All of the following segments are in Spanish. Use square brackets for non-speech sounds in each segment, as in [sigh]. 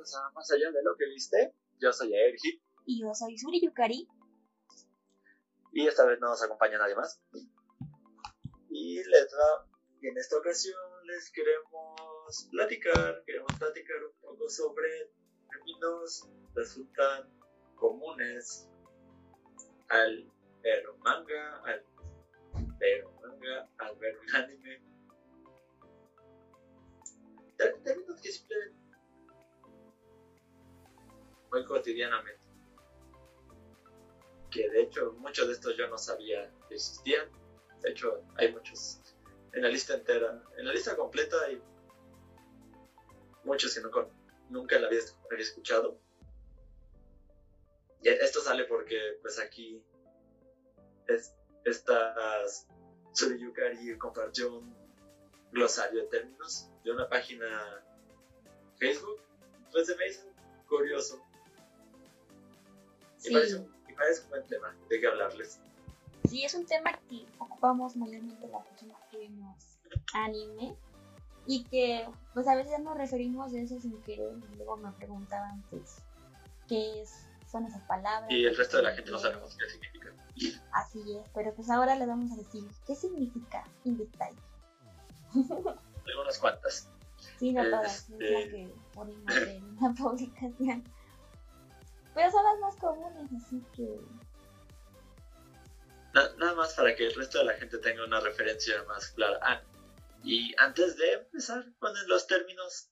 bienvenidos a Más allá de lo que viste. Yo soy Ergi. Y yo soy Suri Yukari. Y esta vez no nos acompaña nadie más. Y les va, en esta ocasión les queremos platicar, queremos platicar un poco sobre términos que resultan comunes al ver un manga, al ver un manga, al ver un anime. Términos que simplemente muy cotidianamente. Que de hecho muchos de estos yo no sabía que existían. De hecho hay muchos en la lista entera, en la lista completa hay muchos que no, nunca la había, escuchado. Y esto sale porque pues aquí es, estas Suriyukari compartió un glosario de términos de una página Facebook. Pues se me hizo curioso y, parece, un buen tema de qué hablarles. Sí, es un tema que ocupamos mayormente las personas que vemos anime y que pues a veces nos referimos de eso sin querer y luego me preguntaban pues qué es, son esas palabras. Y el resto de la gente no sabemos qué significa. Así es, pero pues ahora les vamos a decir qué significa en detalle. [laughs] Algunas cuantas. Sí, no todas, es la este, que ponemos en la [laughs] publicación. Pero son las más comunes, así que... nada más para que el resto de la gente tenga una referencia más clara. Ah, y antes de empezar con los términos,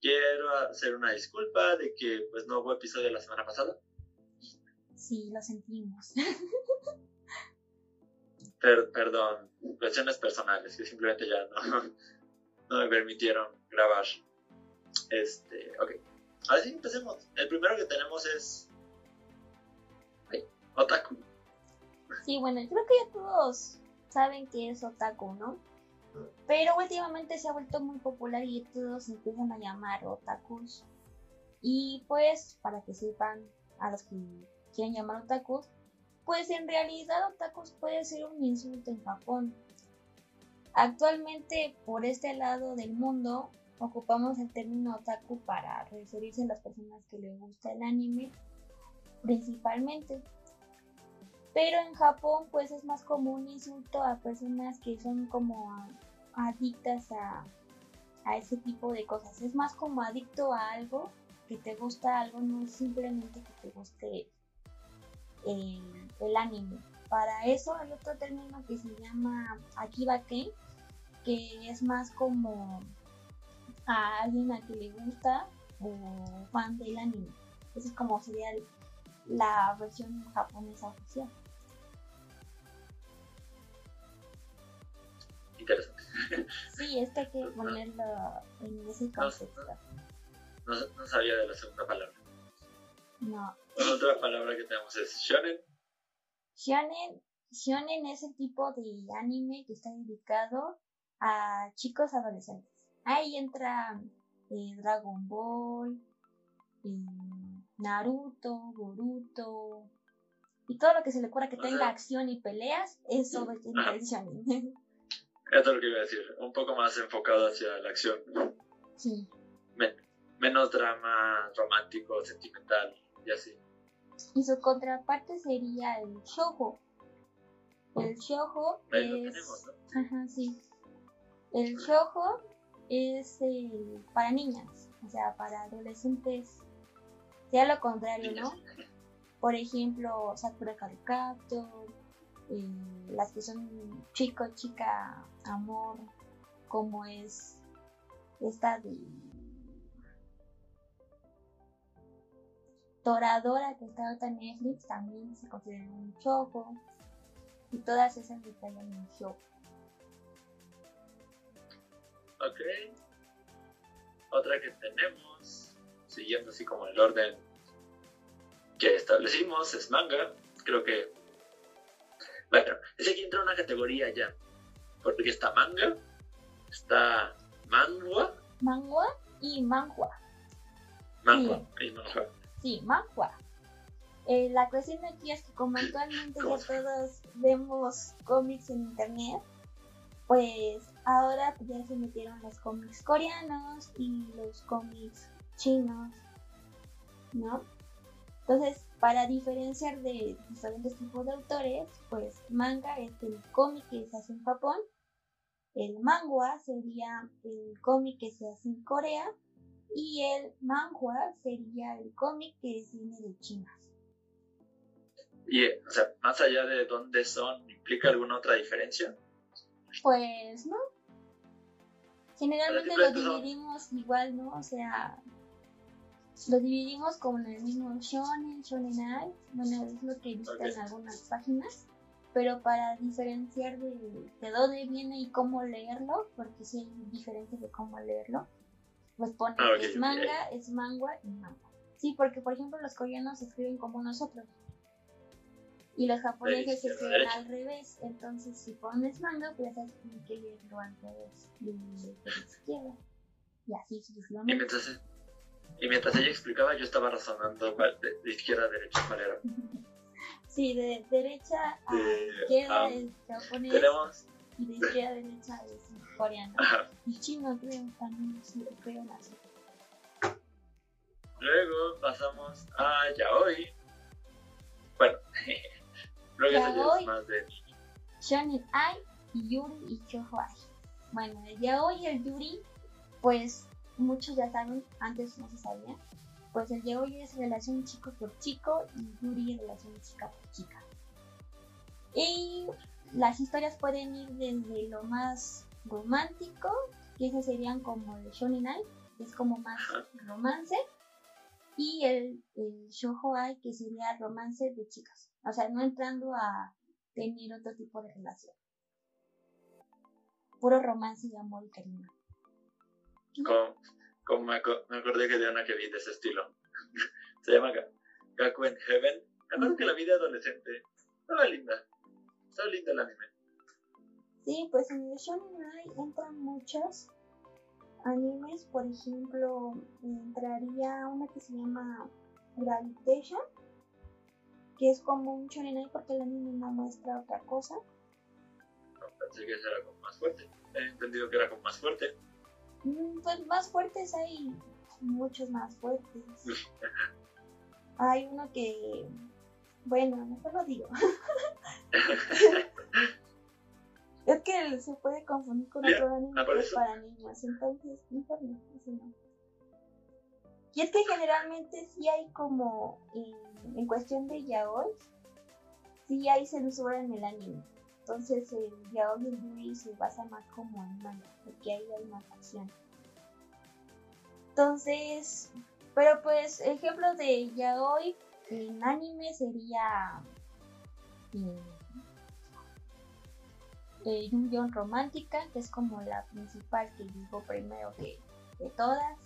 quiero hacer una disculpa de que pues no hubo episodio la semana pasada. Sí, lo sentimos. [laughs] perdón, cuestiones personales que simplemente ya no, [laughs] no me permitieron grabar. Este, ok. Ahora sí, empecemos. El primero que tenemos es. Otaku. Sí, bueno, creo que ya todos saben que es Otaku, ¿no? Pero últimamente se ha vuelto muy popular y todos empiezan a llamar otakus. Y pues, para que sepan a los que quieren llamar otakus, pues en realidad otakus puede ser un insulto en Japón. Actualmente, por este lado del mundo, ocupamos el término otaku para referirse a las personas que les gusta el anime principalmente. Pero en Japón pues es más común insulto a personas que son como adictas a, ese tipo de cosas. Es más como adicto a algo, que te gusta algo, no simplemente que te guste el, anime. Para eso hay otro término que se llama Akibake, que es más como a alguien a que le gusta o fan del anime. Esa es como sería la versión japonesa oficial. Interesante. Sí, esto hay que ponerlo en ese contexto. No, no, sabía de la segunda palabra. No. Otra palabra que tenemos es shonen. Shonen, shonen es el tipo de anime que está dedicado a chicos adolescentes. Ahí entra eh, Dragon Ball, eh, Naruto, Boruto y todo lo que se le ocurra que tenga acción y peleas, eso es el shonen. [laughs] Esto es lo que iba a decir, un poco más enfocado hacia la acción. Sí. menos drama romántico, sentimental y así. Y su contraparte sería el shoujo. El shoujo es... Ajá, sí. El shoujo es para niñas, o sea, para adolescentes, sea lo contrario, ¿no? Por ejemplo, Sakura Card eh, las que son chico, chica, amor, como es esta de Toradora que está ahorita en Netflix también se considera un choco y todas esas que en un show. Ok. Otra que tenemos, siguiendo así como el orden que establecimos, es manga. Creo que. Bueno, ese aquí entra una categoría ya. Porque está manga, está manhua. Manhua y manhua. Manhua y manhua. Sí, manhua. Eh, la cuestión aquí es que como actualmente ya todos vemos cómics en internet, pues ahora ya se metieron los cómics coreanos y los cómics chinos ¿no? Entonces, para diferenciar de diferentes tipos de autores, pues manga es el cómic que se hace en Japón, el manga sería el cómic que se hace en Corea y el manhua sería el cómic que viene de China. Y, o sea, más allá de dónde son, ¿implica alguna otra diferencia? Pues no. Generalmente lo dividimos igual, ¿no? O sea, lo dividimos como en el mismo shonen, shonenai, bueno, es lo que he visto en algunas páginas, pero para diferenciar de, de, dónde viene y cómo leerlo, porque sí hay diferencias de cómo leerlo, pues pone ah, es manga, es manga y manga. Sí, porque por ejemplo los coreanos escriben como nosotros. Y los japoneses se escriben al revés. Entonces, si pones manga, pues ya sabes que leerlo al revés. De, izquierda. Y así sucesivamente. Y mientras, y mientras ella explicaba, yo estaba razonando de, izquierda a derecha cuál era. [laughs] sí, de derecha a izquierda es japonés. Tenemos... Y de izquierda a derecha es coreano. Y chino creo también, sí, creo así. Luego pasamos a Yaoi. Bueno, [laughs] luego yaoi, más de... Shonen Ai Yuri y Choho Ai. Bueno, el Yaoi y el Yuri, pues muchos ya saben, antes no se sabía. Pues el Yaoi es relación chico por chico y Yuri es relación chica por chica. Y las historias pueden ir desde lo más romántico, que esos serían como el shonen ai, que es como más romance, y el, el shoujo ai, que sería romance de chicas. O sea, no entrando a tener otro tipo de relación. Puro romance y amor y cariño. Como, me, acordé que de una que vi de ese estilo. [laughs] Se llama Gakuen Heaven. Me acuerdo que la vida adolescente estaba linda. Estaba linda el anime. Sí, pues en el Shonen entran muchos animes, por ejemplo, entraría una que se llama Gravitation, que es como un shonen porque el anime no muestra otra cosa. pensé que era como más fuerte. He entendido que era como más fuerte. Mm, pues más fuertes hay muchos más fuertes. [laughs] hay uno que, bueno, mejor lo digo. [laughs] Es que se puede confundir con otro anime ah, para niños, entonces mejor no, no. Y es que generalmente sí hay como, en, cuestión de yaoi, sí hay censura en el anime. Entonces el yaoi y el yuri se basa más como en manga, porque ahí hay más acción. Entonces, pero pues ejemplo de yaoi en anime sería... Eh, Romántica, que es como la principal que digo primero que de todas.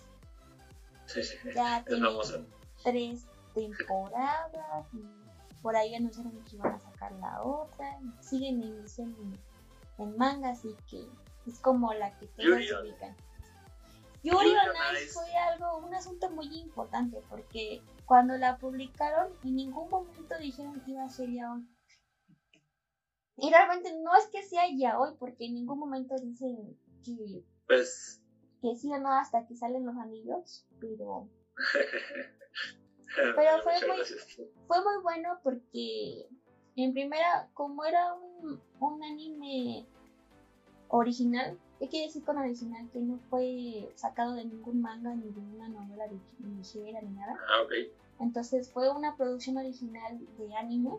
ya tiene tres temporadas y por ahí anunciaron que iban a sacar la otra. siguen en en, manga, así que es como la que todos ubican. Yuri on Ice fue algo, un asunto muy importante porque cuando la publicaron en ningún momento dijeron que iba a ser ya hoy. Y realmente no es que sea ya hoy, porque en ningún momento dicen que, pues, que sí o no hasta que salen los anillos, pero... [laughs] pero fue muy, fue muy bueno porque en primera, como era un, un anime original, ¿qué quiere decir con original? Que no fue sacado de ningún manga ni de una novela ligera ni nada. Ah, ok. Entonces fue una producción original de anime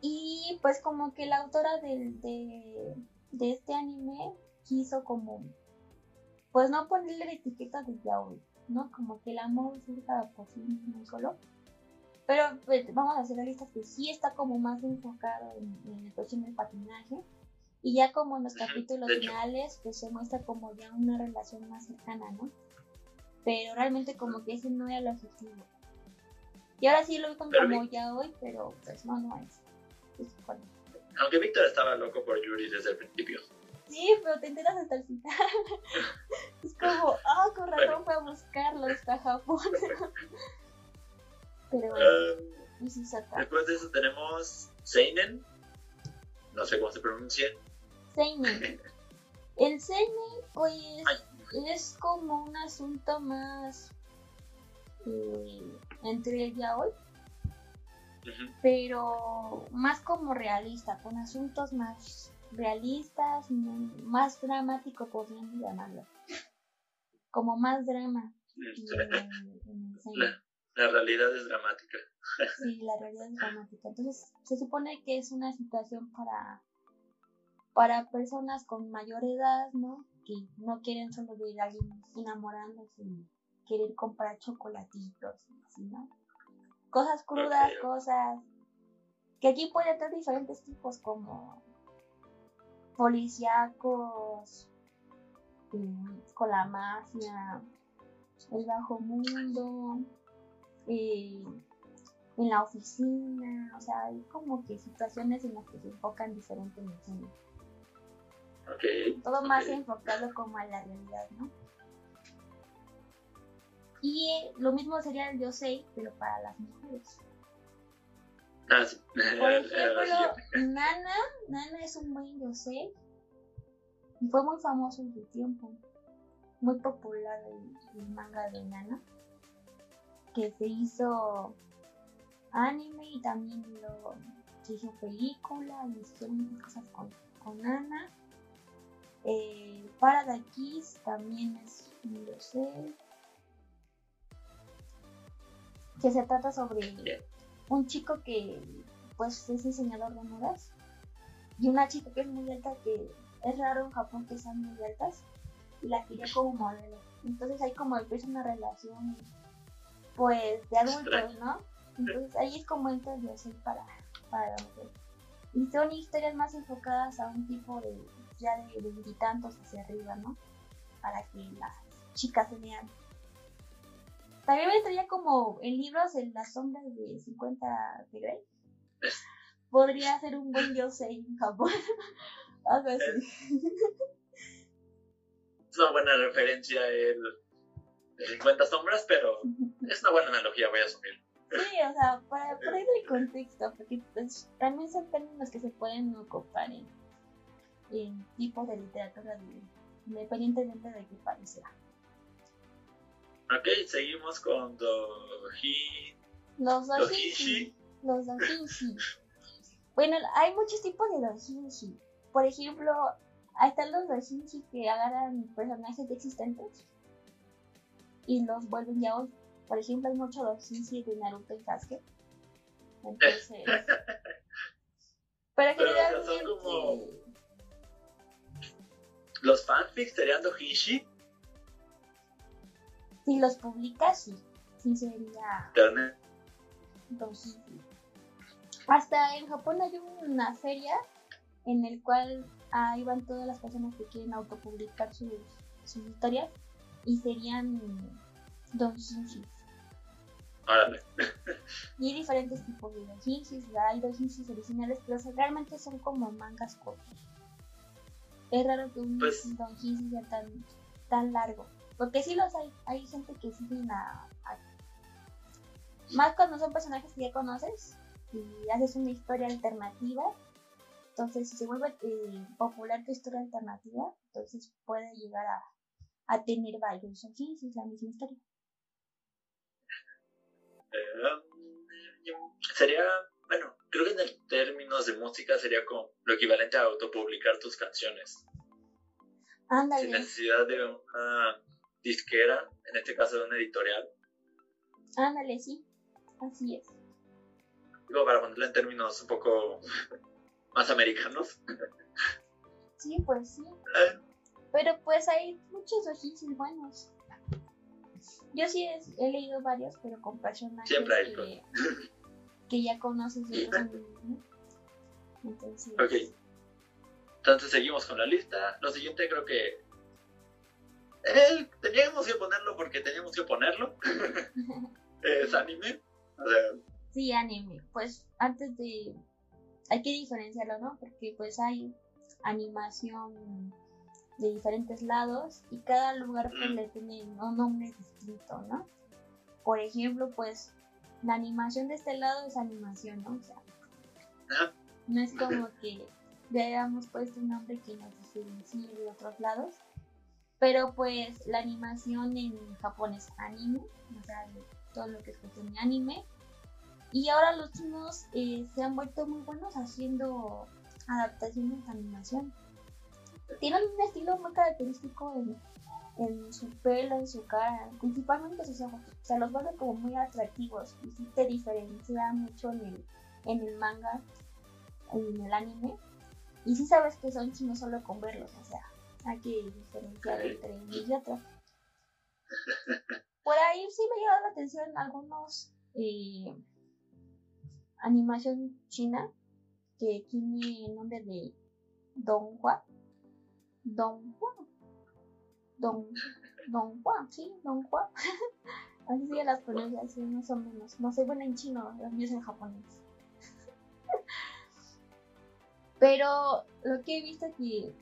y pues como que la autora de, este anime quiso como, pues no ponerle la etiqueta de yaoi, ¿no? Como que el amor surja por sí mismo solo. Pero pues, vamos a hacer la lista que sí está como más enfocado en, en el cuestión del patinaje. Y ya como en los capítulos finales, pues se muestra como ya una relación más cercana, ¿no? Pero realmente como que ese no era el objetivo. Y ahora sí lo vi como ya hoy, pero pues no, no es. Aunque Víctor estaba loco por Yuri desde el principio. Sí, pero te enteras hasta el final. [laughs] es como, ah, oh, con razón fue a buscarlo hasta Japón. pero uh, Después de eso tenemos Seinen. No sé cómo se pronuncia. Seinen. [laughs] El Seinen, pues, es como un asunto más eh, entre el ya hoy, pero más como realista, con asuntos más realistas, más dramático podrían llamarlo, como más drama. la, realidad es dramática. Sí, la realidad es dramática. Entonces, se supone que es una situación para, para personas con mayor edad, ¿no? Que no quieren solo ver a alguien enamorándose y querer comprar chocolatitos, así, ¿no? Cosas crudas, cosas que aquí puede tener diferentes tipos como policíacos, eh, con la mafia, el bajo mundo, eh, en la oficina, o sea, hay como que situaciones en las que se enfocan diferentes emociones. Todo más enfocado como a la realidad, ¿no? Y eh, lo mismo sería el yo sé, pero para las mujeres. Ah, Por [laughs] ejemplo, Nana, Nana es un buen yo sé. Y fue muy famoso en su tiempo. Muy popular el, el manga de Nana. Que se hizo anime y también lo, se hizo película y hicieron muchas cosas con, con Nana. Eh, Paradise Kiss también es un yo sé que se trata sobre un chico que pues es diseñador de modas y una chica que es muy alta que es raro en Japón que sean muy altas y la quiere como modelo. Entonces ahí como empieza una relación pues de adultos no entonces ahí es como entra el soy para para la mujer y son historias más enfocadas a un tipo de ya de veintitantos hacia arriba no para que las chicas se vean también me traía como en libros en las sombras de 50 de Grey. Podría ser un buen Yosei en Japón. [laughs] Algo así. Es una buena referencia el, 50 sombras, pero es una buena analogía, voy a asumir. Sí, o sea, para [laughs] poner el contexto, porque pues, también son términos que se pueden ocupar en, en tipos de literatura, independientemente de qué parecerá. Ok, seguimos con Doji. Los Dojinshi. Los Dojinshi. bueno, hay muchos tipos de Dojinshi. Por ejemplo, están los Dojinshi que agarran personajes existentes y los vuelven ya hoy. Por ejemplo, hay muchos Dojinshi de Naruto y Sasuke. Entonces. pero generalmente. Son como... Los fanfics serían Dojinshi si los publicas, sí, sí sería. Entonces, hasta en Japón hay una feria en el cual ahí van todas las personas que quieren autopublicar sus, sus historias y serían doujinshis. Árale. [laughs] y hay diferentes tipos de doujinshis, hay doujinshis originales, pero realmente son como mangas cortos. Es raro que un pues, sea tan, tan largo. Porque sí los hay, hay gente que siguen a, Más cuando son personajes que ya conoces y haces una historia alternativa. Entonces, si se vuelve eh, popular tu historia alternativa, entonces puede llegar a, a tener varios si es la misma historia. Eh, sería, bueno, creo que en términos de música sería como lo equivalente a autopublicar tus canciones. Ándale. Sin necesidad de una disquera, en este caso de una editorial. Ándale, sí, así es. Digo, para ponerlo en términos un poco [laughs] más americanos. Sí, pues sí. Eh. Pero pues hay muchos ojitos buenos. Yo sí he, leído varios, pero con personajes que, que, ya conoces. [laughs] Entonces... Ok. Entonces seguimos con la lista. Lo siguiente creo que él, teníamos que ponerlo porque teníamos que ponerlo. [laughs] es anime. Sí, anime. Pues antes de... Hay que diferenciarlo, ¿no? Porque pues hay animación de diferentes lados y cada lugar pues, le tiene un nombre distinto, ¿no? Por ejemplo, pues la animación de este lado es animación, ¿no? O sea, no es como que le hayamos puesto un nombre que nos diferencie de otros lados Pero pues la animación en Japón es anime, o sea, todo lo que es cuestión de anime. Y ahora los chinos eh, se han vuelto muy buenos haciendo adaptaciones de animación. Tienen un estilo muy característico en, en su pelo, en su cara, principalmente sus ojos. O sea, los vuelve como muy atractivos y sí te diferencia mucho en el, en el manga, en el anime. Y sí sabes que son chinos solo con verlos, o sea, hay que diferenciar entre unos y otros. Por ahí sí me ha llamado la atención algunos eh, animación china que tiene el nombre de Don Juan. Don Juan. Don, Don Juan, sí, Don Juan. [laughs] Así sigue las pronunciaciones más o menos. No soy buena en chino, las mías en japonés. [laughs] Pero lo que he visto que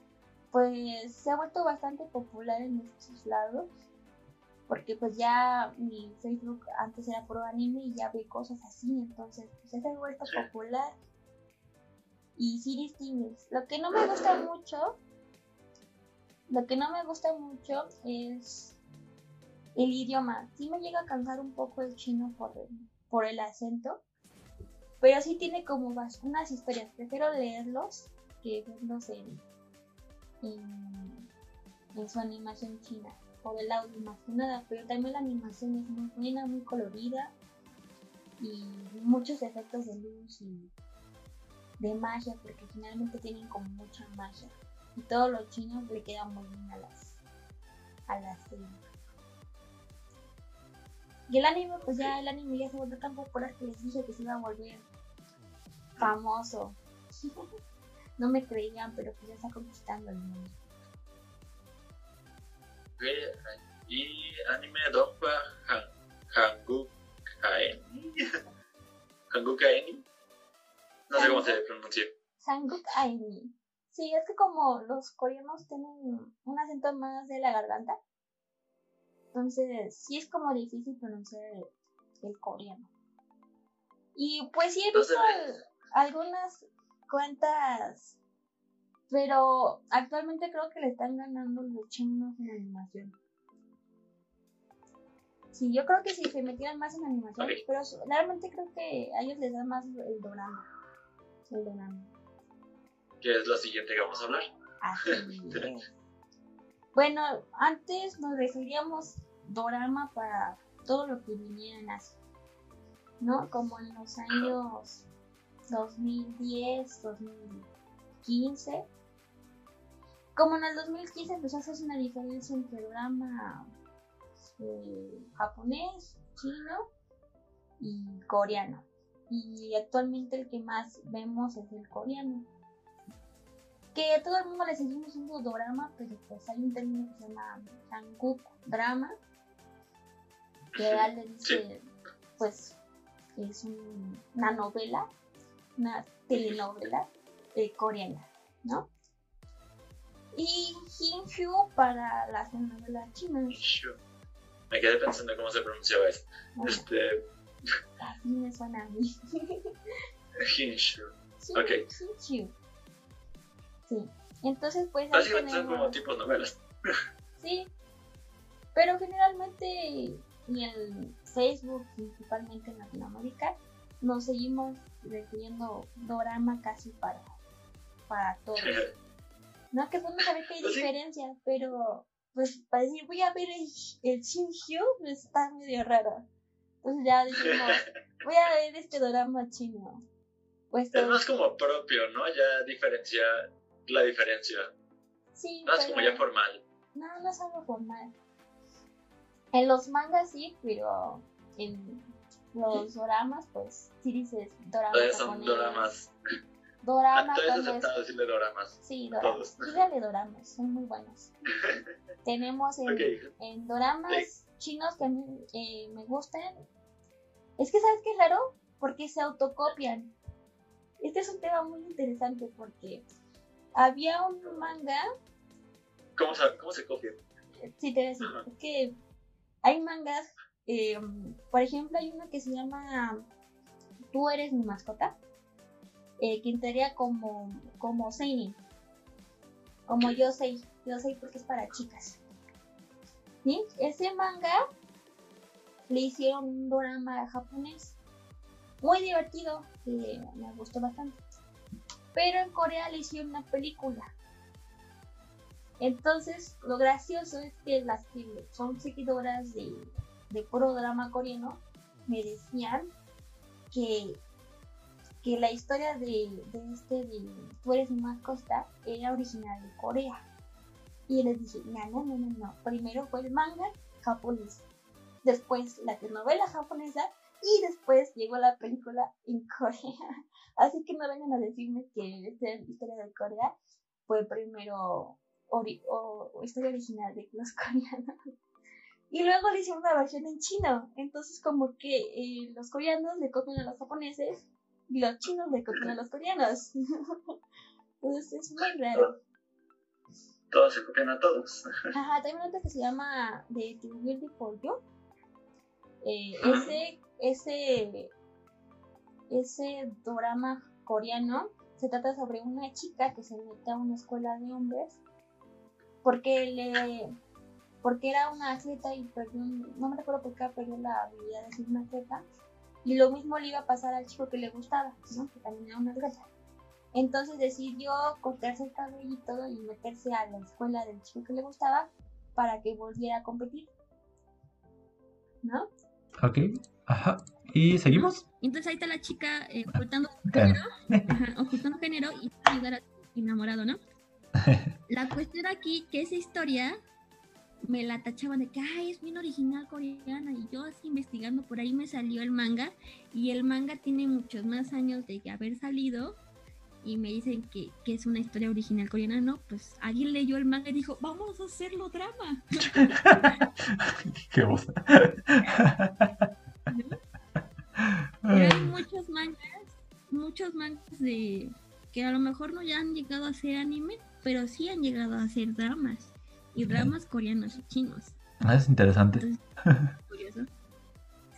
pues se ha vuelto bastante popular en estos lados porque pues ya mi Facebook antes era pro anime y ya ve cosas así, entonces pues se ha vuelto popular y sí distingues. Lo que no me gusta mucho, lo que no me gusta mucho es el idioma. Sí me llega a cansar un poco el chino por el, por el acento, pero sí tiene como unas historias. Prefiero leerlos que verlos en, en su animación china por el audio más que nada, pero también la animación es muy buena, muy colorida y muchos efectos de luz y de magia, porque finalmente tienen como mucha magia y todos los chinos le quedan muy bien a las a las y el anime, pues ya el anime ya se volvió tan popular que les dije que se iba a volver famoso. [laughs] no me creían, pero pues ya está conquistando el mundo y anime Donpa Hanguk Kaeni. [laughs] Hanguk Kaeni. No sé cómo se pronuncia. Hanguk Aeni. Sí, es que como los coreanos tienen un acento más de la garganta, entonces sí es como difícil pronunciar el, coreano. Y pues sí he visto algunas cuentas pero actualmente creo que le están ganando los chinos en animación. Sí, yo creo que si se metieran más en animación, pero realmente creo que a ellos les da más el dorama. El dorama. ¿Qué es lo siguiente que vamos a hablar? Así [laughs] es. Bueno, antes nos referíamos dorama para todo lo que viniera en Asia, ¿no? Como en los años 2010, 2015 como en el 2015 pues haces una diferencia entre drama eh, japonés, chino y coreano. Y actualmente el que más vemos es el coreano. Que a todo el mundo le seguimos diciendo drama, pero pues hay un término que se llama Hanguk drama. Que le dice, pues, es una novela, una telenovela eh, coreana, ¿no? y Hinju para las novelas chinas. Me quedé pensando cómo se pronunciaba esto. Este... Así me suena a mí. [laughs] Hinshu. Ok. Hinshu. Sí. Entonces, pues. Básicamente son como tipos novelas. sí. Pero generalmente en el Facebook, principalmente en Latinoamérica, nos seguimos refiriendo dorama casi para, para todos. No, que podemos saber que hay diferencias, pero pues para decir voy a ver el, el Shinhyu pues, está medio raro. Entonces ya decimos, [laughs] voy a ver este drama chino. Pues, es más como propio, ¿no? Ya diferencia la diferencia. Sí. No es como ya formal. No, no es algo formal. En los mangas sí, pero en los doramas, pues sí dices doramas. son doramas Doramas. Entonces es aceptado decirle doramas. Sí, doramas. Dígale doramas, son muy buenos. [laughs] Tenemos en, en doramas chinos que a mí eh, me gustan. Es que, ¿sabes qué es raro? Porque se autocopian. Este es un tema muy interesante porque había un manga. ¿Cómo se, cómo se copia? Sí, te voy a decir. Es que hay mangas. Eh, por ejemplo, hay uno que se llama Tú eres mi mascota eh, que entraría como, como. Como yo sé, yo sé porque es para chicas. ¿sí? Ese manga le hicieron un drama japonés muy divertido, que me gustó bastante. Pero en Corea le hicieron una película. Entonces, lo gracioso es que las que son seguidoras de, de puro drama coreano me decían que, que la historia de, de este de Tú eres más costa era original de Corea. Y les dije, no, no, no, no, no. Primero fue el manga japonés, después la telenovela japonesa y después llegó la película en [laughs] Corea. Así que no vengan a decirme que esta historia de Corea fue primero o, historia original de los [laughs] coreanos. Y luego le hicieron una versión en chino. Entonces como que eh, los coreanos le copian a los japoneses y los chinos le copian a los coreanos. [laughs] Entonces es muy raro. Todos se copian a todos. [laughs] Ajá, también otra que se llama The Beauty for You. Eh, ese, ese, ese drama coreano se trata sobre una chica que se mete a una escuela de hombres porque le porque era una atleta y perdió, no me recuerdo por qué perdió la habilidad de ser una atleta y lo mismo le iba a pasar al chico que le gustaba, ¿no? que también era una atleta. Entonces decidió cortarse el cabello y todo y meterse a la escuela del chico que le gustaba para que volviera a competir. ¿No? Ok, ajá. ¿Y seguimos? Entonces ahí está la chica eh, ocultando género, ajá, ocultando género y llegar a enamorado, ¿no? [laughs] La cuestión aquí que esa historia me la tachaban de que Ay, es bien original coreana y yo así investigando por ahí me salió el manga y el manga tiene muchos más años de haber salido y me dicen que, que, es una historia original coreana, no, pues alguien leyó el manga y dijo, vamos a hacerlo drama. [laughs] Qué voz. Pero hay muchos mangas, muchos mangas de que a lo mejor no ya han llegado a ser anime, pero sí han llegado a hacer dramas. Y dramas coreanos y chinos. Ah, es interesante. curioso.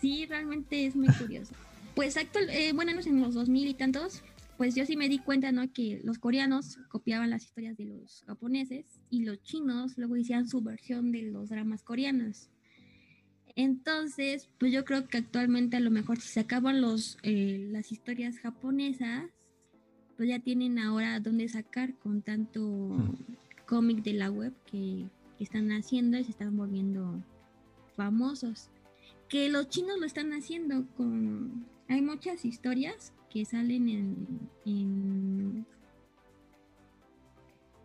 Sí, realmente es muy curioso. Pues actual, eh, bueno, en los 2000 y tantos, pues yo sí me di cuenta, ¿no? Que los coreanos copiaban las historias de los japoneses y los chinos luego hacían su versión de los dramas coreanos. Entonces, pues yo creo que actualmente a lo mejor si se acaban los, eh, las historias japonesas, pues ya tienen ahora dónde sacar con tanto. Cómic de la web que, están haciendo y se están volviendo famosos. Que los chinos lo están haciendo con... Hay muchas historias que salen en, en,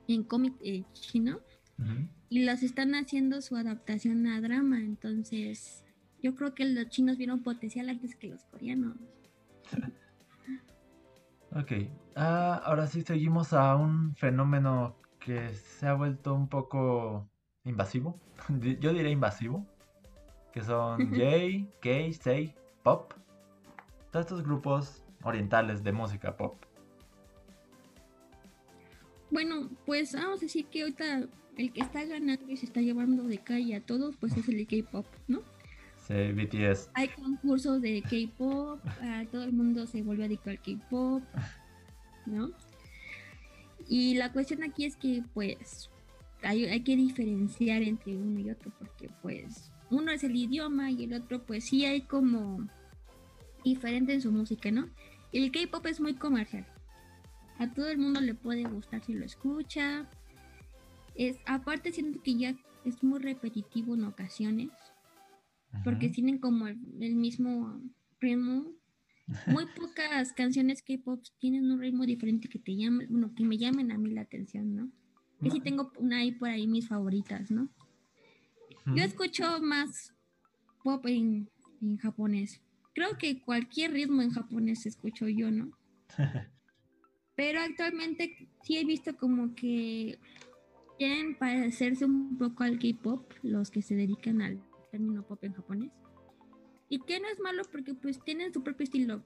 en cómic eh, chino y las están haciendo su adaptación a drama. Entonces, yo creo que los chinos vieron potencial antes que los coreanos. [laughs] Ok, ah, ahora sí seguimos a un fenómeno que se ha vuelto un poco invasivo. [laughs] Yo diría invasivo. Que son J, K, Sei, Pop. Todos estos grupos orientales de música pop. Bueno, pues vamos a decir que ahorita el que está ganando y se está llevando de calle a todos, pues es el K-pop, ¿no? Sí, BTS. Hay concursos de K-pop, todo el mundo se vuelve adicto al K-pop, ¿no? Y la cuestión aquí es que, pues, hay, hay, que diferenciar entre uno y otro, porque, pues, uno es el idioma y el otro, pues, sí hay como diferente en su música, ¿no? El K-pop es muy comercial. A todo el mundo le puede gustar si lo escucha. Es, aparte, siento que ya es muy repetitivo en ocasiones porque tienen como el, mismo ritmo. Muy pocas canciones K-pop tienen un ritmo diferente que te llamen, bueno, que me llamen a mí la atención, ¿no? Que sí tengo una ahí por ahí mis favoritas, ¿no? Yo escucho más pop en, en, japonés. Creo que cualquier ritmo en japonés escucho yo, ¿no? [laughs] Pero actualmente sí he visto como que quieren parecerse un poco al K-pop los que se dedican al término pop en japonés. Y que no es malo porque pues tienen su propio estilo.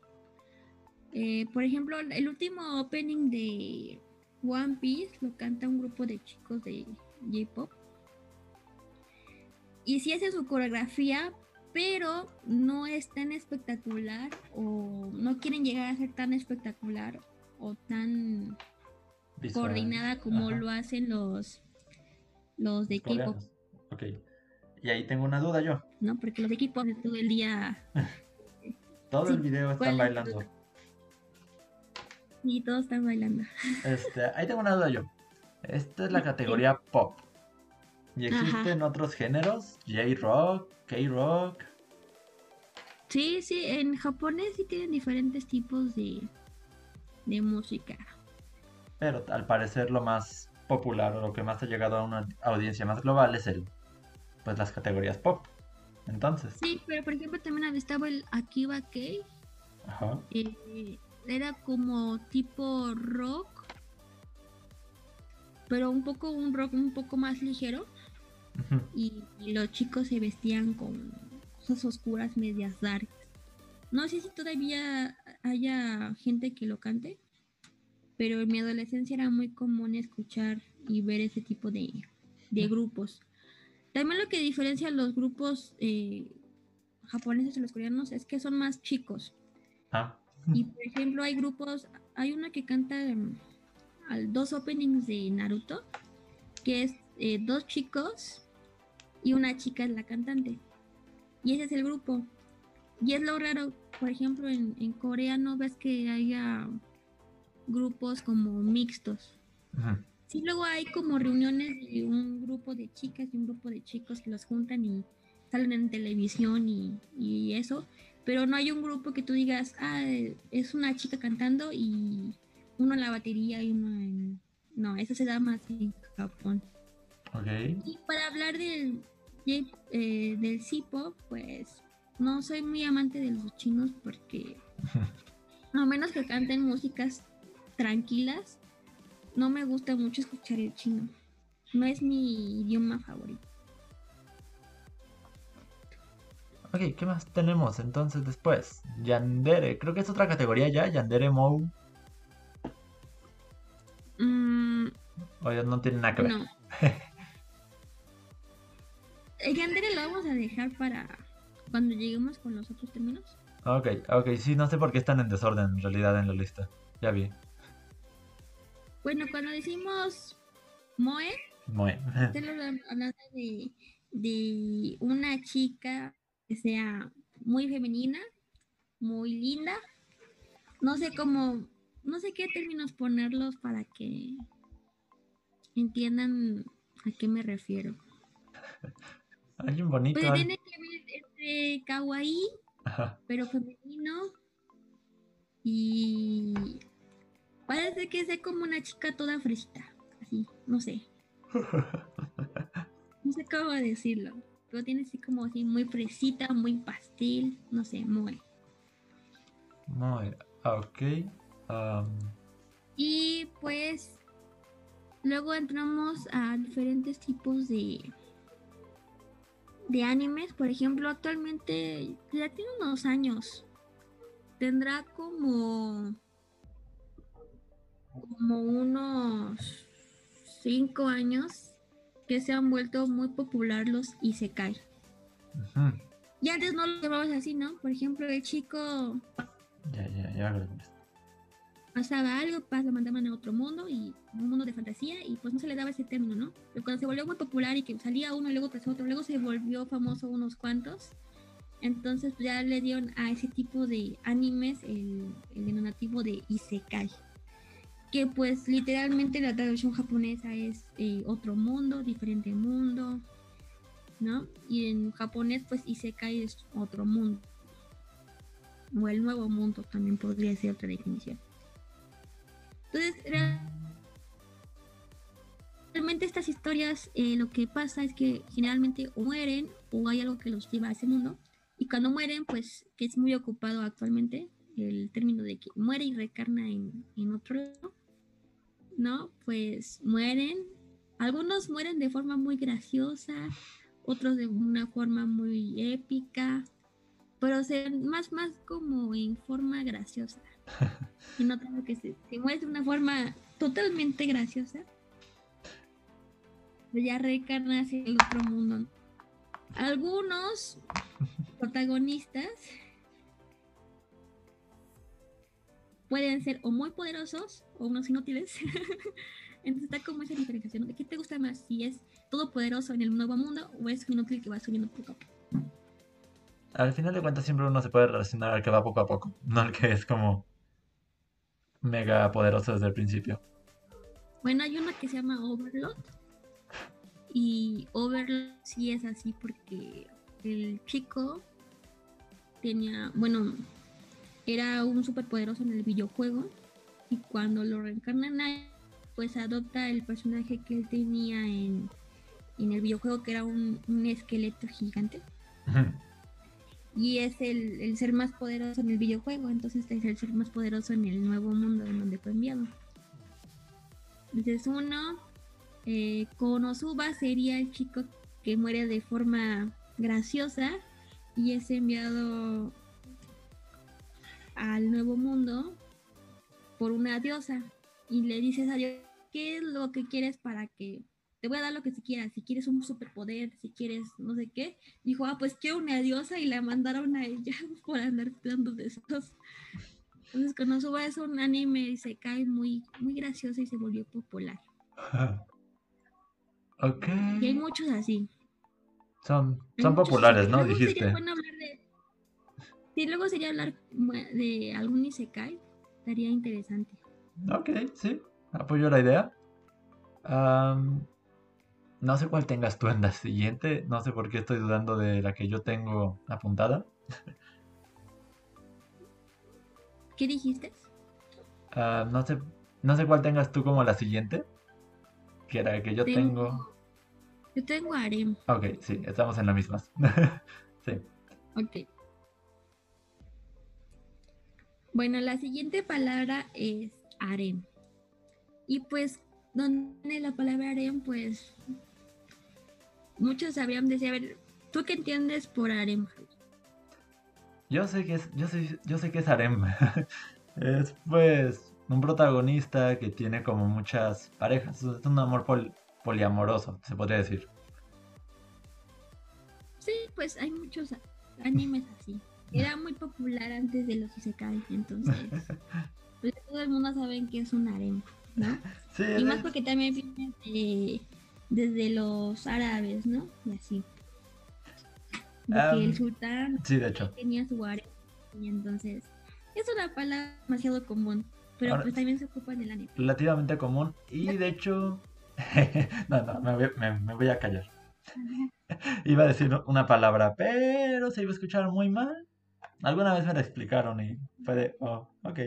Eh, por ejemplo, el último opening de One Piece lo canta un grupo de chicos de J-Pop. Y sí hace su coreografía, pero no es tan espectacular o no quieren llegar a ser tan espectacular o tan coordinada como lo hacen los, los de K-Pop. Okay. Y ahí tengo una duda yo. ¿no? Porque los equipos de todo el día [laughs] Todo Sí, el video ¿cuál están bailando. y todos están bailando. [laughs] Este, ahí tengo una duda yo. Esta es la categoría pop. ¿Y Ajá. existen otros géneros? J-rock, K-rock. Sí, sí, en japonés sí tienen diferentes tipos de, de música. Pero al parecer lo más popular o lo que más ha llegado a una audiencia más global es el, pues las categorías pop. Entonces, Sí, pero por ejemplo también estaba el Akiba ajá. eh, era como tipo rock, pero un poco un rock un poco más ligero y los chicos se vestían con cosas oscuras medias dark. No sé si todavía haya gente que lo cante, pero en mi adolescencia era muy común escuchar y ver ese tipo de, de grupos. También lo que diferencia a los grupos eh, japoneses de los coreanos es que son más chicos. Ah, Y por ejemplo, hay grupos, hay uno que canta mm, al dos openings de Naruto, que es eh, dos chicos y una chica es la cantante. Y ese es el grupo. Y es lo raro, por ejemplo, en, en Corea no ves que haya grupos como mixtos. ujú. Sí, luego hay como reuniones de un grupo de chicas y un grupo de chicos que los juntan y salen en televisión y, y eso, pero no hay un grupo que tú digas, ah, es una chica cantando y uno en la batería y uno en... No, eso se da más en Japón. ok. Y para hablar del, eh, del C-pop, pues no soy muy amante de los chinos porque [laughs] a menos que canten músicas tranquilas, no me gusta mucho escuchar el chino. No es mi idioma favorito. Ok, ¿qué más tenemos entonces después? Yandere, creo que es otra categoría ya, Yandere Mou. Mm, O ya no tiene nada que ver. no. [laughs] El Yandere lo vamos a dejar para cuando lleguemos con los otros términos. Ok, ok, sí, no sé por qué están en desorden en realidad en la lista. Ya vi. Bueno, cuando decimos Moe, [laughs] lo hablando de, de una chica que sea muy femenina, muy linda. No sé cómo, no sé qué términos ponerlos para que entiendan a qué me refiero. Alguien bonito. Pues tiene que ver entre kawaii, Ajá. pero femenino. Y parece que es como una chica toda fresita. Así, no sé. [laughs] No sé cómo decirlo. Pero tiene así como así muy fresita, muy pastel, no sé, muy. Muy. ah, Ok. Y pues luego entramos a diferentes tipos de de animes. Por ejemplo, actualmente ya tiene unos años. Tendrá como como unos cinco años que se han vuelto muy popular los isekai. ujú. Y antes no lo llamabas así, ¿no? Por ejemplo, el chico Ya, ya, ya. lo pasaba algo, pas- lo mandaban a otro mundo y un mundo de fantasía y pues no se le daba ese término, ¿no? Pero cuando se volvió muy popular y que salía uno y luego tras otro, luego se volvió famoso unos cuantos, entonces ya le dieron a ese tipo de animes el, el denominativo de isekai. Pues literalmente la traducción japonesa es eh, otro mundo, diferente mundo, ¿no? Y en japonés pues isekai es otro mundo. O el nuevo mundo también podría ser otra definición. Entonces, real- realmente estas historias eh, lo que pasa es que generalmente o mueren o hay algo que los lleva a ese mundo. Y cuando mueren, pues que es muy ocupado actualmente el término de que muere y recarna en, en otro lado, ¿no? Pues mueren. Algunos mueren de forma muy graciosa, otros de una forma muy épica, pero se, más, más como en forma graciosa. [laughs] Y no tanto que se, se muere de una forma totalmente graciosa. Pero ya recarna hacia el otro mundo. ¿no? Algunos [laughs] protagonistas pueden ser o muy poderosos o unos inútiles. [laughs] Entonces está como esa diferenciación de qué te gusta más, si es todopoderoso en el nuevo mundo o es inútil que va subiendo poco a poco. Al final de cuentas siempre uno se puede relacionar al que va poco a poco, [laughs] no al que es como mega poderoso desde el principio. Bueno, hay una que se llama Overlord. Y Overlord sí es así porque el chico tenía, bueno, era un superpoderoso en el videojuego y cuando lo reencarnan a él, pues adopta el personaje que él tenía en, en el videojuego que era un, un esqueleto gigante y es el, el, ser más poderoso en el videojuego, entonces es el ser más poderoso en el nuevo mundo en donde fue enviado. Entonces uno, eh, Konosuba sería el chico que muere de forma graciosa y es enviado al nuevo mundo por una diosa y le dices a Dios qué es lo que quieres para que te voy a dar lo que si quieras, si quieres un superpoder, si quieres no sé qué. Dijo, ah, pues quiero una diosa y la mandaron a ella [laughs] por andar dando deseos. Entonces cuando suba es un anime y se cae muy, muy gracioso y se volvió popular. [laughs] ok. Y hay muchos así. Son, son populares, ¿no? Dijiste. Sería bueno hablar de... Sí, luego sería hablar de algún Isekai. Estaría interesante. Ok, sí. Apoyo la idea. Um, no sé cuál tengas tú en la siguiente. No sé por qué estoy dudando de la que yo tengo apuntada. ¿Qué dijiste? Uh, no sé no sé cuál tengas tú como la siguiente. Que era la que yo tengo. tengo... Yo tengo harem. Ok, sí, estamos en la misma. [laughs] sí. Ok. Bueno, la siguiente palabra es harem. Y pues, donde la palabra harem, pues muchos sabrían decir, a ver, ¿tú qué entiendes por harem? Yo sé que es, yo sé, yo sé que es harem. [laughs] es pues un protagonista que tiene como muchas parejas. Es un amor pol, poliamoroso, se podría decir. Sí, pues hay muchos animes así. Era muy popular antes de los Isekai, entonces [laughs] pues, todo el mundo sabe que es un harem, ¿no? [laughs] Sí, y más porque también viene de, desde los árabes, ¿no? Y así. Porque um, el sultán sí, de hecho. tenía su harem y entonces es una palabra demasiado común. Pero Ahora, pues también se ocupa en el anime. Relativamente común. Y de hecho. [laughs] no, no, me voy, me, me voy a callar. iba a decir una palabra, pero se iba a escuchar muy mal. Alguna vez me la explicaron y fue de, oh, ok.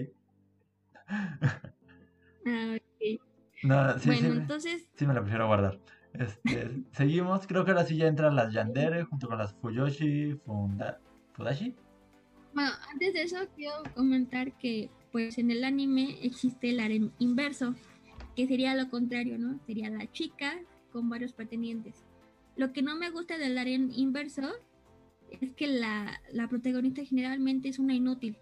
ah, ok. No, sí, bueno, sí, entonces. Sí, me la prefiero guardar. Este, [laughs] seguimos, creo que ahora sí ya entran las Yandere junto con las Fuyoshi, Funda, Fudashi. Bueno, antes de eso quiero comentar que pues en el anime existe el harem inverso, que sería lo contrario, ¿no? Sería la chica con varios pretendientes. Lo que no me gusta del harem inverso es que la, la protagonista generalmente es una inútil.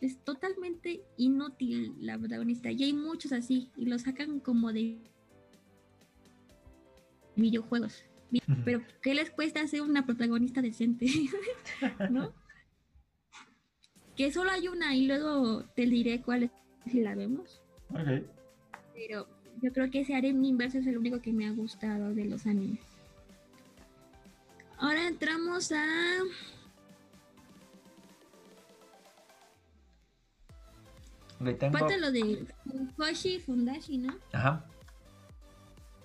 Es totalmente inútil la protagonista. Y hay muchos así, y lo sacan como de videojuegos. Pero ¿qué les cuesta ser una protagonista decente? [laughs] ¿No? que solo hay una y luego te diré cuál es si la vemos. Pero yo creo que ese harem inverso es el único que me ha gustado de los animes. Ahora entramos a. Okay, tengo... Falta lo de Fujoshi y Fundashi, ¿no? Ajá.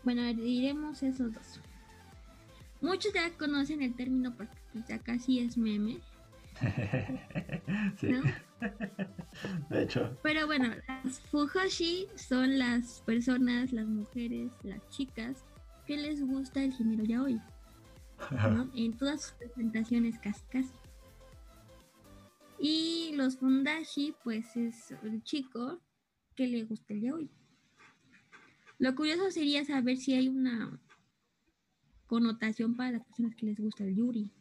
Bueno, diremos esos dos. Muchos ya conocen el término porque pues ya casi es meme. [laughs] sí. ¿No? De hecho. Pero bueno, las Fujoshi son las personas, las mujeres, las chicas que les gusta el género yaoi. ¿No? En todas sus presentaciones casi casi. Y los Fundashi, pues es el chico que le gusta el yaoi. Lo curioso sería saber si hay una connotación para las personas que les gusta el yuri.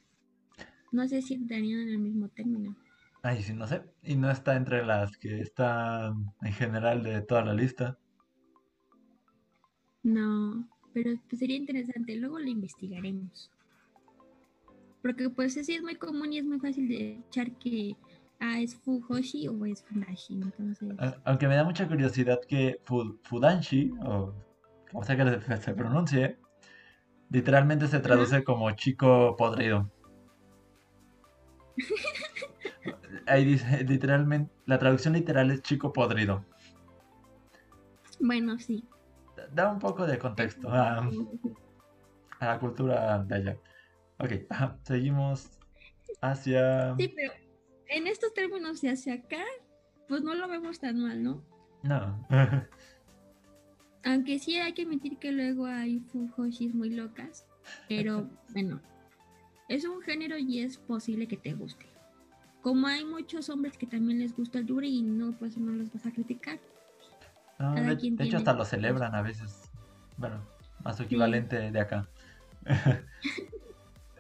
No sé si entrarían en el mismo término. Ay, sí, no sé. Y no está entre las que están en general de toda la lista. No, pero pues sería interesante. Luego lo investigaremos. Porque pues sí es muy común y es muy fácil de echar que ah, es Fujoshi o es Fundashi. Entonces... Aunque me da mucha curiosidad que Fudanshi o como sea que [laughs] se pronuncie, literalmente se traduce como chico podrido. [laughs] Ahí dice, literalmente, la traducción literal es chico podrido. Bueno, sí. Da un poco de contexto a, a la cultura de allá. Ok, seguimos hacia... Sí, pero en estos términos de hacia acá, pues no lo vemos tan mal, ¿no? No. [laughs] Aunque sí hay que admitir que luego hay fujoshis muy locas, pero bueno, es un género y es posible que te guste. Como hay muchos hombres que también les gusta el yuri y no, pues no los vas a criticar. de, hecho, hasta lo celebran a veces. Bueno, a su equivalente de acá. [laughs]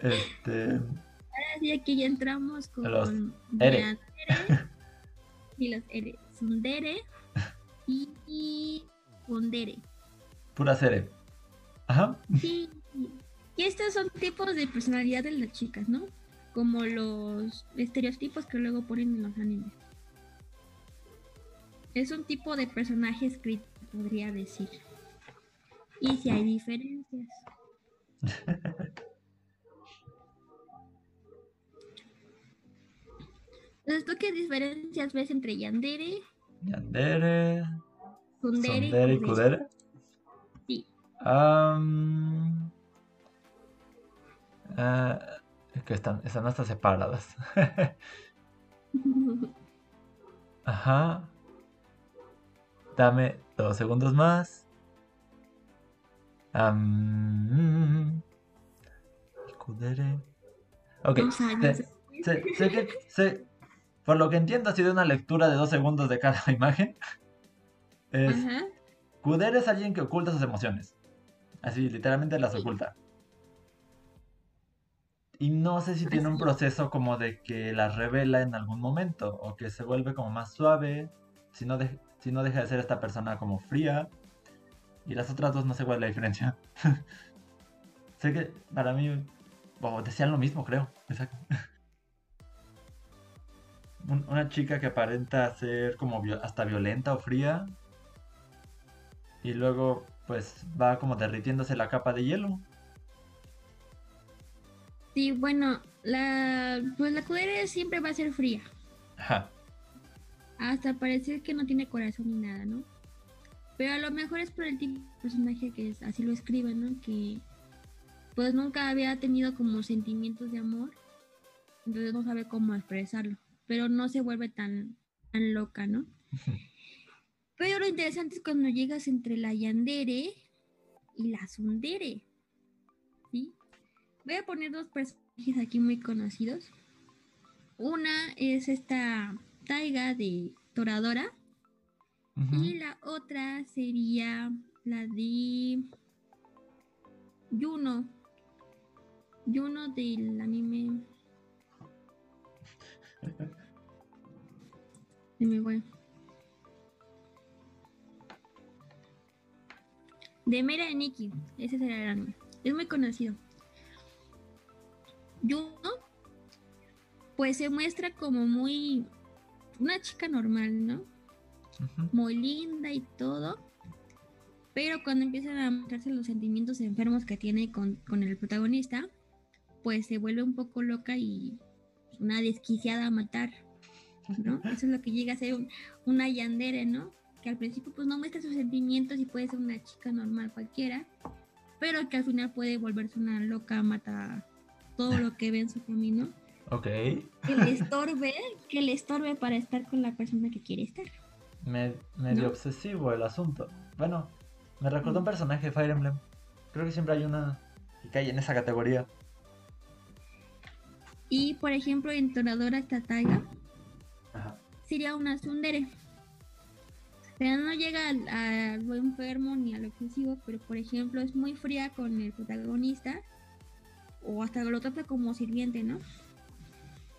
este. Ahora sí, aquí ya entramos con los Ere. y los Ere. Sundere y, y Pondere. Pura Sere. Ajá. Sí. Y estos son tipos de personalidad de las chicas, ¿no? Como los estereotipos que luego ponen en los animes. Es un tipo de personaje escrito, podría decir. Y si hay diferencias. [laughs] Entonces, ¿tú qué diferencias ves entre Yandere? Yandere. Sundere, y Kudere. Sí. Um, es que están, están hasta separadas. [laughs] Ajá. Dame dos segundos más. Um, Kudere. Ok. sé, sé, que, sé, por lo que entiendo, ha sido una lectura de dos segundos de cada [laughs] imagen. Es, Kudere es alguien que oculta sus emociones. Así, literalmente las oculta. Y no sé si tiene un proceso como de que las revela en algún momento. O que se vuelve como más suave. Si no, si no deja de ser esta persona como fría. Y las otras dos no sé cuál es la diferencia. [laughs] sé que para mí decían lo mismo, creo. Exacto. Una chica que aparenta ser como hasta violenta o fría. Y luego pues va como derritiéndose la capa de hielo. Sí, bueno, la pues la Kudere siempre va a ser fría. Ajá. Hasta parecer que no tiene corazón ni nada, ¿no? Pero a lo mejor es por el tipo de personaje que es, así lo escriben, ¿no? Que pues nunca había tenido como sentimientos de amor. Entonces no sabe cómo expresarlo pero no se vuelve tan, tan loca, ¿no? [laughs] pero lo interesante es cuando llegas entre la Yandere y la Sundere, ¿sí? Voy a poner dos personajes aquí muy conocidos. Una es esta Taiga de Toradora y la otra sería la de Yuno. Yuno del anime Se me fue. De Mera de Nikki. Ese será el anime. Es muy conocido. Yuno, pues se muestra como muy. Una chica normal, ¿no? Muy linda y todo. Pero cuando empiezan a mostrarse los sentimientos enfermos que tiene con, con el protagonista, pues se vuelve un poco loca y una desquiciada a matar, ¿no? Eso es lo que llega a ser una yandere, ¿no? Que al principio pues no muestra sus sentimientos y puede ser una chica normal cualquiera, pero que al final puede volverse una loca, mata todo lo que ve en su camino. [laughs] Ok. Que le estorbe, que le estorbe para estar con la persona que quiere estar. medio obsesivo el asunto. Bueno, me recordó un personaje de Fire Emblem. Creo que siempre hay una que cae en esa categoría. Y por ejemplo, entonadora Sería una Sundere. Pero no llega a, lo enfermo ni a lo excesivo, pero por ejemplo es muy fría con el protagonista o hasta lo trata como sirviente, ¿no?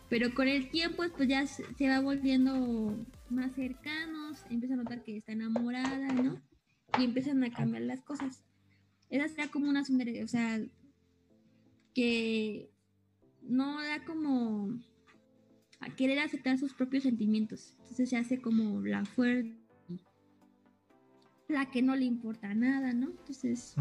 Pero con el tiempo pues ya se va volviendo más cercanos, empieza a notar que está enamorada, ¿no? Y empiezan a cambiar las cosas. Esa sería como una Sundere, o sea, que no da como a querer aceptar sus propios sentimientos. Entonces se hace como la fuerte la que no le importa nada, ¿no? Entonces,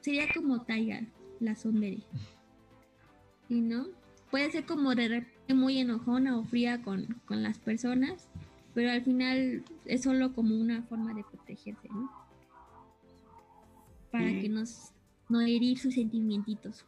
sería como Taiga, la Sondere. [laughs] ¿Y no? Puede ser como de repente muy enojona o fría con, con las personas, pero al final es solo como una forma de protegerse, ¿no? Para que nos, no herir sus sentimientos.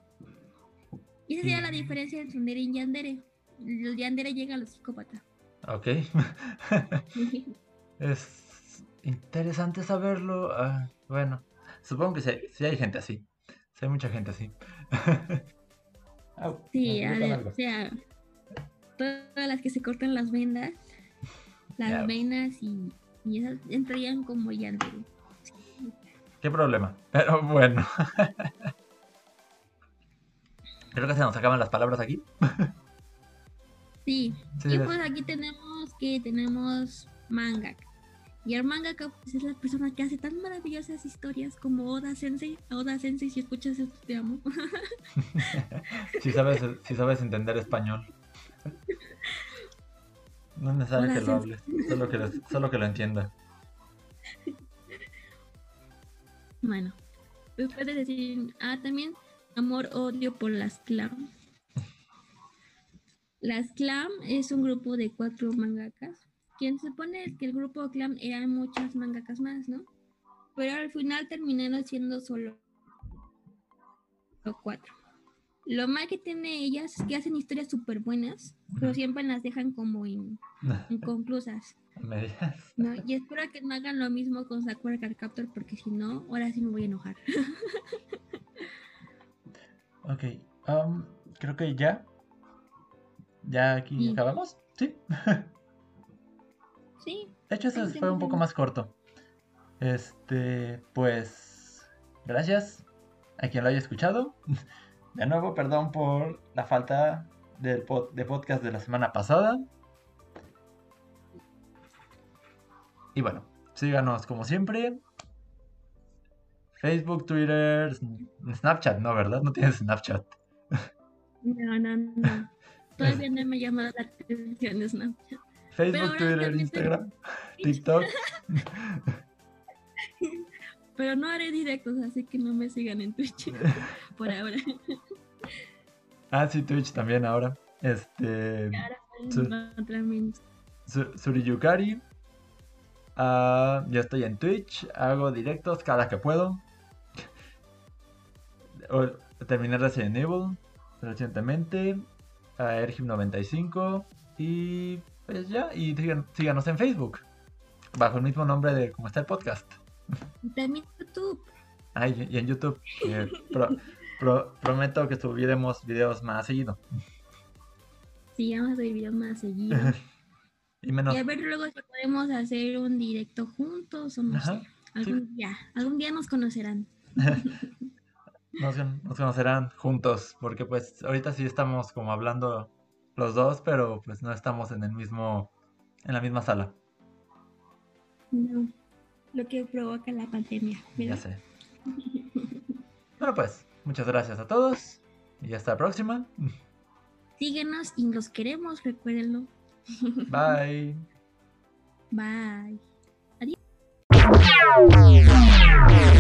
Y esa sería la diferencia entre Sondere y Yandere. El Yandere llega a los psicópatas. Ok. [laughs] es interesante saberlo. ah, bueno, supongo que sí, hay- sí hay gente así. Sí hay mucha gente así. [laughs] Sí, a ver, algo. o sea, todas las que se cortan las vendas, las Ya. venas y, y esas entrarían como Yandere. ¿Qué problema? Pero bueno. [laughs] Creo que se nos acaban las palabras aquí. Sí, Sí, y es- pues aquí tenemos que tenemos mangaka. Y el mangaka pues, es la persona que hace tan maravillosas historias como Oda Sensei. Oda Sensei, si escuchas esto, te amo. [laughs] si, sabes, si sabes entender español. No es necesario que lo hables, solo que, lo- solo que lo entienda. bueno, puedes decir, ah, también amor-odio por las clam. Las clam es un grupo de cuatro mangakas. Quien se supone que el grupo clam eran muchas mangakas más, ¿no? Pero al final terminaron siendo solo cuatro. Lo mal que tiene ellas es que hacen historias súper buenas, pero siempre las dejan como in- [laughs] inconclusas. ¿no? Y espero que no hagan lo mismo con Sakura Card Captor, porque si no, ahora sí me voy a enojar. [laughs] Ok, am, creo que ya. Ya aquí Sí. acabamos. Sí. [laughs] sí, De hecho, ese Ahí fue un poco más corto. Este, pues, gracias a quien lo haya escuchado. [laughs] De nuevo, perdón por la falta del pod- de podcast de la semana pasada. Y bueno, síganos como siempre. Facebook, Twitter, Sn- Snapchat, no, ¿verdad? No tienes Snapchat. no, no, no. Todavía no me ha llamado la atención Snapchat. Facebook, Twitter, Instagram, [laughs] TikTok. [laughs] Pero no haré directos, así que no me sigan en Twitch [laughs] por ahora. Ah, sí, Twitch también ahora. Este. Ahora pueden Sí. encontrarme Su- Suriyukari. Ah, yo estoy en Twitch, hago directos cada que puedo. O- terminé Resident Evil recientemente. A Ergim95. Y pues ya, y síganos en Facebook. Bajo el mismo nombre de como está el podcast. en también YouTube. Ah, y, en YouTube. que pro- pro- prometo que subiremos videos más seguido. Sí, vamos a subir videos más seguidos. [laughs] Y menos. Y a ver luego si podemos hacer un directo juntos o no Ajá, sé. Algún día, algún día nos conocerán. [laughs] Nos, nos conocerán juntos, porque pues ahorita sí estamos como hablando los dos, pero pues no estamos en el mismo, en la misma sala. No, lo que provoca la pandemia. Ya ¿verdad? sé. [laughs] Bueno pues, muchas gracias a todos y hasta la próxima. Síguenos y los queremos, recuérdenlo. Bye. [laughs] Bye. Bye.